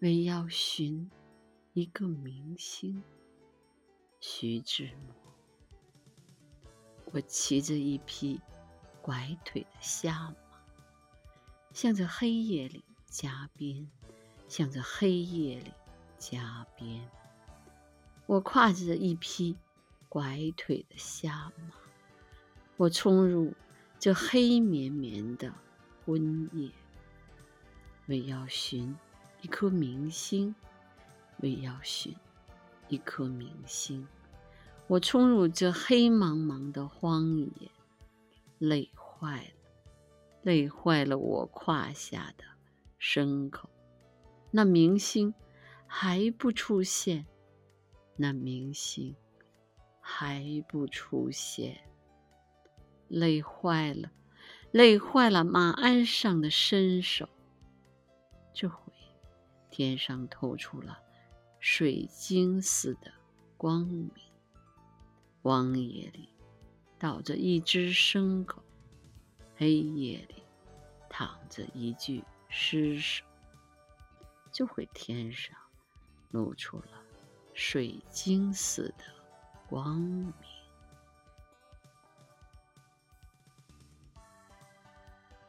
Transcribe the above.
为要寻一个明星。徐志摩。我骑着一匹拐腿的瞎马，向着黑夜里加鞭，向着黑夜里加鞭。我跨着一匹拐腿的瞎马，我冲入这黑绵绵的昏夜，为要寻一颗明星，为要寻一颗明星。我冲入这黑茫茫的荒野，累坏了，累坏了我胯下的牲口。那明星还不出现，那明星还不出现，累坏了，累坏了马鞍上的身手。这回天上透出了水晶似的光明。荒野里倒着一只牲口，黑夜里躺着一具尸首。就会天上露出了水晶似的光明。